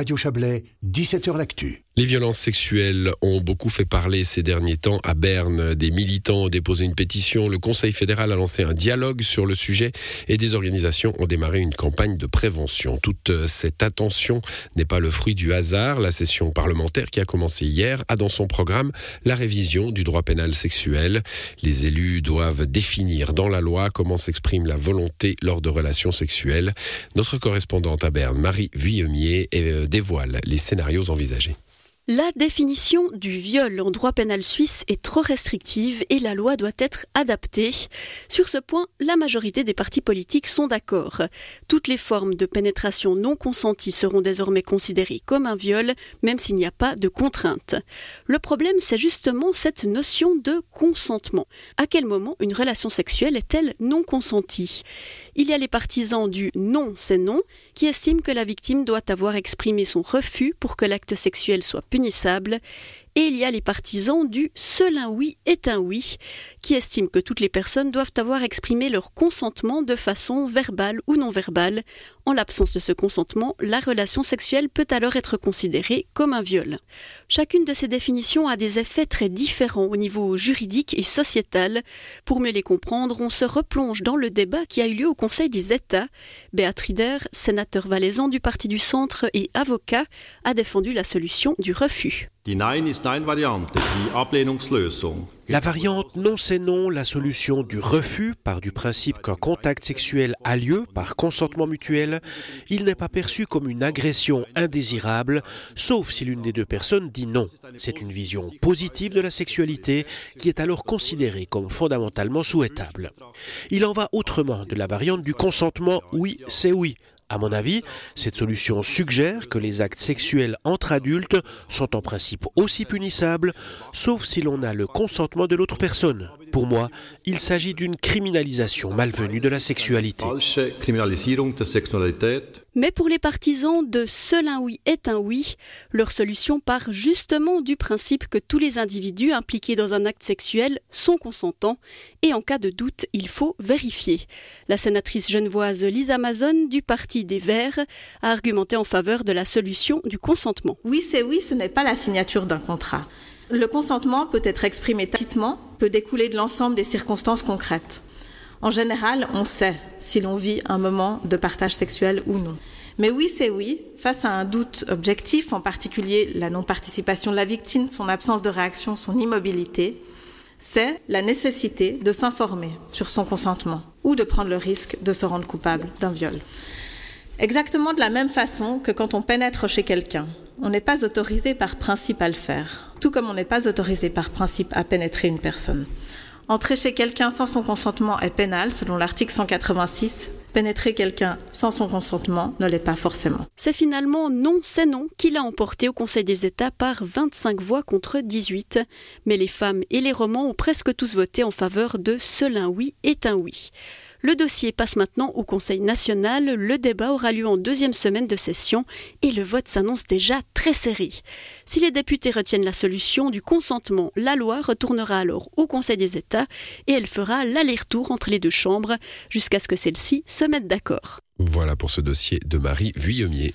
Radio Chablais, 17h L'Actu. Les violences sexuelles ont beaucoup fait parler ces derniers temps. À Berne, des militants ont déposé une pétition. Le Conseil fédéral a lancé un dialogue sur le sujet et des organisations ont démarré une campagne de prévention. Toute cette attention n'est pas le fruit du hasard. La session parlementaire qui a commencé hier a dans son programme la révision du droit pénal sexuel. Les élus doivent définir dans la loi comment s'exprime la volonté lors de relations sexuelles. Notre correspondante à Berne, Marie Vuillemier, euh, dévoile les scénarios envisagés. La définition du viol en droit pénal suisse est trop restrictive et la loi doit être adaptée. Sur ce point, la majorité des partis politiques sont d'accord. Toutes les formes de pénétration non consentie seront désormais considérées comme un viol, même s'il n'y a pas de contrainte. Le problème, c'est justement cette notion de consentement. À quel moment une relation sexuelle est-elle non consentie? Il y a les partisans du non, c'est non, qui estiment que la victime doit avoir exprimé son refus pour que l'acte sexuel soit punissable et il y a les partisans du seul un oui est un oui, qui estiment que toutes les personnes doivent avoir exprimé leur consentement de façon verbale ou non verbale. En l'absence de ce consentement, la relation sexuelle peut alors être considérée comme un viol. Chacune de ces définitions a des effets très différents au niveau juridique et sociétal. Pour mieux les comprendre, on se replonge dans le débat qui a eu lieu au Conseil des États. Béatrider, sénateur valaisan du Parti du Centre et avocat, a défendu la solution du refus. La variante non c'est non, la solution du refus par du principe qu'un contact sexuel a lieu par consentement mutuel, il n'est pas perçu comme une agression indésirable, sauf si l'une des deux personnes dit non. C'est une vision positive de la sexualité qui est alors considérée comme fondamentalement souhaitable. Il en va autrement de la variante du consentement oui c'est oui, à mon avis, cette solution suggère que les actes sexuels entre adultes sont en principe aussi punissables, sauf si l'on a le consentement de l'autre personne. Pour moi, il s'agit d'une criminalisation malvenue de la sexualité. Mais pour les partisans de seul un oui est un oui, leur solution part justement du principe que tous les individus impliqués dans un acte sexuel sont consentants et en cas de doute, il faut vérifier. La sénatrice genevoise Lisa Amazon du Parti des Verts a argumenté en faveur de la solution du consentement. Oui, c'est oui, ce n'est pas la signature d'un contrat. Le consentement peut être exprimé tacitement, peut découler de l'ensemble des circonstances concrètes. En général, on sait si l'on vit un moment de partage sexuel ou non. Mais oui, c'est oui, face à un doute objectif, en particulier la non-participation de la victime, son absence de réaction, son immobilité, c'est la nécessité de s'informer sur son consentement ou de prendre le risque de se rendre coupable d'un viol. Exactement de la même façon que quand on pénètre chez quelqu'un, on n'est pas autorisé par principe à le faire, tout comme on n'est pas autorisé par principe à pénétrer une personne. Entrer chez quelqu'un sans son consentement est pénal, selon l'article 186. Pénétrer quelqu'un sans son consentement ne l'est pas forcément. C'est finalement non, c'est non qui l'a emporté au Conseil des États par 25 voix contre 18. Mais les femmes et les romans ont presque tous voté en faveur de seul un oui est un oui. Le dossier passe maintenant au Conseil national. Le débat aura lieu en deuxième semaine de session et le vote s'annonce déjà très serré. Si les députés retiennent la solution du consentement, la loi retournera alors au Conseil des États et elle fera l'aller-retour entre les deux chambres jusqu'à ce que celles-ci se mettent d'accord. Voilà pour ce dossier de Marie Vuillemier.